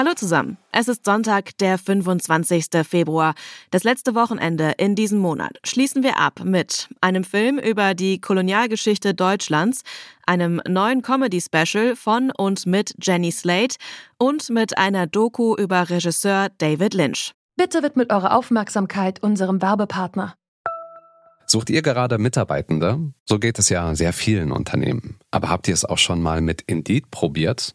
Hallo zusammen. Es ist Sonntag, der 25. Februar. Das letzte Wochenende in diesem Monat schließen wir ab mit einem Film über die Kolonialgeschichte Deutschlands, einem neuen Comedy-Special von und mit Jenny Slate und mit einer Doku über Regisseur David Lynch. Bitte widmet eure Aufmerksamkeit unserem Werbepartner. Sucht ihr gerade Mitarbeitende? So geht es ja sehr vielen Unternehmen. Aber habt ihr es auch schon mal mit Indeed probiert?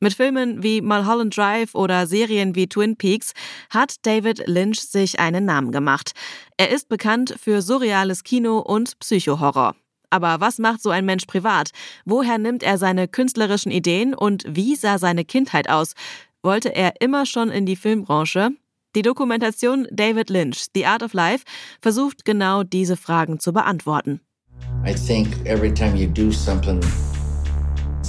Mit Filmen wie Mulholland Drive oder Serien wie Twin Peaks hat David Lynch sich einen Namen gemacht. Er ist bekannt für surreales Kino und Psychohorror. Aber was macht so ein Mensch privat? Woher nimmt er seine künstlerischen Ideen und wie sah seine Kindheit aus? Wollte er immer schon in die Filmbranche? Die Dokumentation David Lynch, The Art of Life, versucht genau diese Fragen zu beantworten. I think every time you do something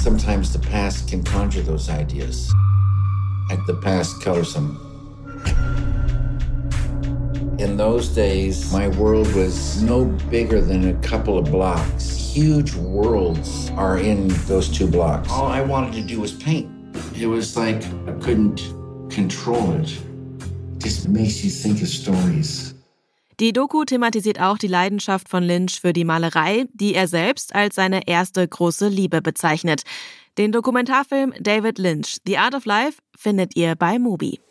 Sometimes the past can conjure those ideas. Like the past colorsome. In those days, my world was no bigger than a couple of blocks. Huge worlds are in those two blocks. All I wanted to do was paint. It was like I couldn't control it. It just makes you think of stories. Die Doku thematisiert auch die Leidenschaft von Lynch für die Malerei, die er selbst als seine erste große Liebe bezeichnet. Den Dokumentarfilm David Lynch, The Art of Life, findet ihr bei Mubi.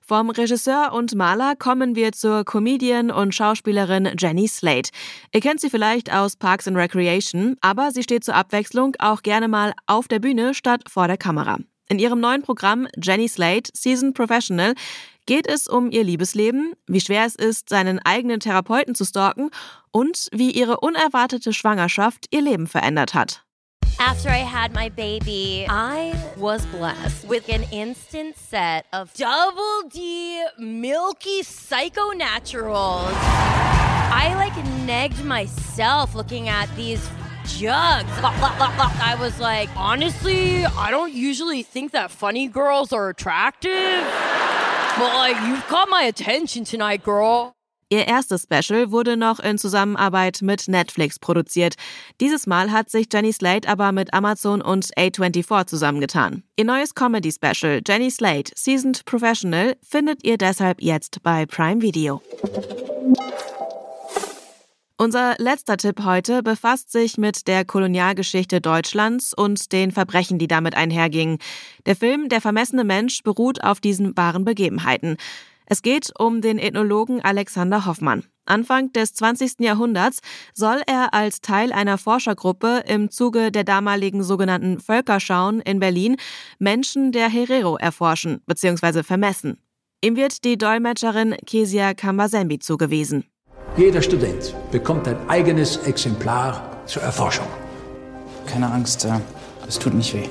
Vom Regisseur und Maler kommen wir zur Comedian und Schauspielerin Jenny Slate. Ihr kennt sie vielleicht aus Parks and Recreation, aber sie steht zur Abwechslung auch gerne mal auf der Bühne statt vor der Kamera. In ihrem neuen Programm Jenny Slate Season Professional geht es um ihr Liebesleben, wie schwer es ist, seinen eigenen Therapeuten zu stalken und wie ihre unerwartete Schwangerschaft ihr Leben verändert hat. After I had my baby, I was blessed with an instant set of double D milky psycho naturals. I like negged myself looking at these jugs. I was like, honestly, I don't usually think that funny girls are attractive. But you've caught my attention tonight, girl. Ihr erstes Special wurde noch in Zusammenarbeit mit Netflix produziert. Dieses Mal hat sich Jenny Slate aber mit Amazon und A24 zusammengetan. Ihr neues Comedy-Special Jenny Slate Seasoned Professional findet ihr deshalb jetzt bei Prime Video. Unser letzter Tipp heute befasst sich mit der Kolonialgeschichte Deutschlands und den Verbrechen, die damit einhergingen. Der Film Der vermessene Mensch beruht auf diesen wahren Begebenheiten. Es geht um den Ethnologen Alexander Hoffmann. Anfang des 20. Jahrhunderts soll er als Teil einer Forschergruppe im Zuge der damaligen sogenannten Völkerschauen in Berlin Menschen der Herero erforschen bzw. vermessen. Ihm wird die Dolmetscherin Kesia Kambasembi zugewiesen. Jeder Student bekommt ein eigenes Exemplar zur Erforschung. Keine Angst, es tut nicht weh.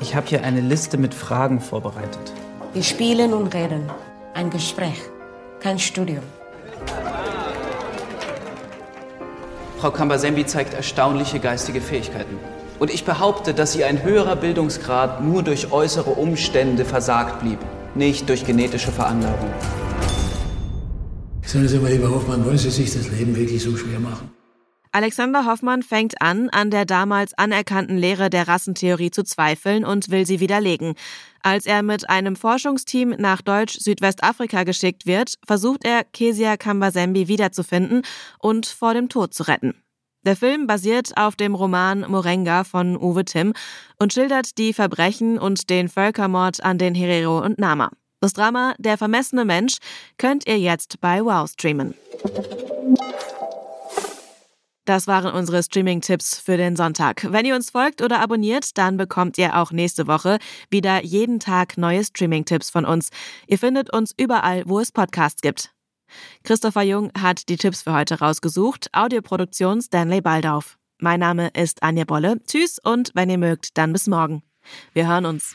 Ich habe hier eine Liste mit Fragen vorbereitet. Wir spielen und reden. Ein Gespräch, kein Studium. Frau Kambasembi zeigt erstaunliche geistige Fähigkeiten. Und ich behaupte, dass ihr ein höherer Bildungsgrad nur durch äußere Umstände versagt blieb, nicht durch genetische Veranlagung. Sagen Sie mal, lieber Hoffmann, wollen Sie sich das Leben wirklich so schwer machen? Alexander Hoffmann fängt an, an der damals anerkannten Lehre der Rassentheorie zu zweifeln und will sie widerlegen. Als er mit einem Forschungsteam nach Deutsch-Südwestafrika geschickt wird, versucht er, Kesia Kambasembi wiederzufinden und vor dem Tod zu retten. Der Film basiert auf dem Roman Morenga von Uwe Timm und schildert die Verbrechen und den Völkermord an den Herero und Nama. Das Drama Der vermessene Mensch könnt ihr jetzt bei Wow streamen. Das waren unsere Streaming-Tipps für den Sonntag. Wenn ihr uns folgt oder abonniert, dann bekommt ihr auch nächste Woche wieder jeden Tag neue Streaming-Tipps von uns. Ihr findet uns überall, wo es Podcasts gibt. Christopher Jung hat die Tipps für heute rausgesucht. Audioproduktion Stanley Baldauf. Mein Name ist Anja Bolle. Tschüss und wenn ihr mögt, dann bis morgen. Wir hören uns.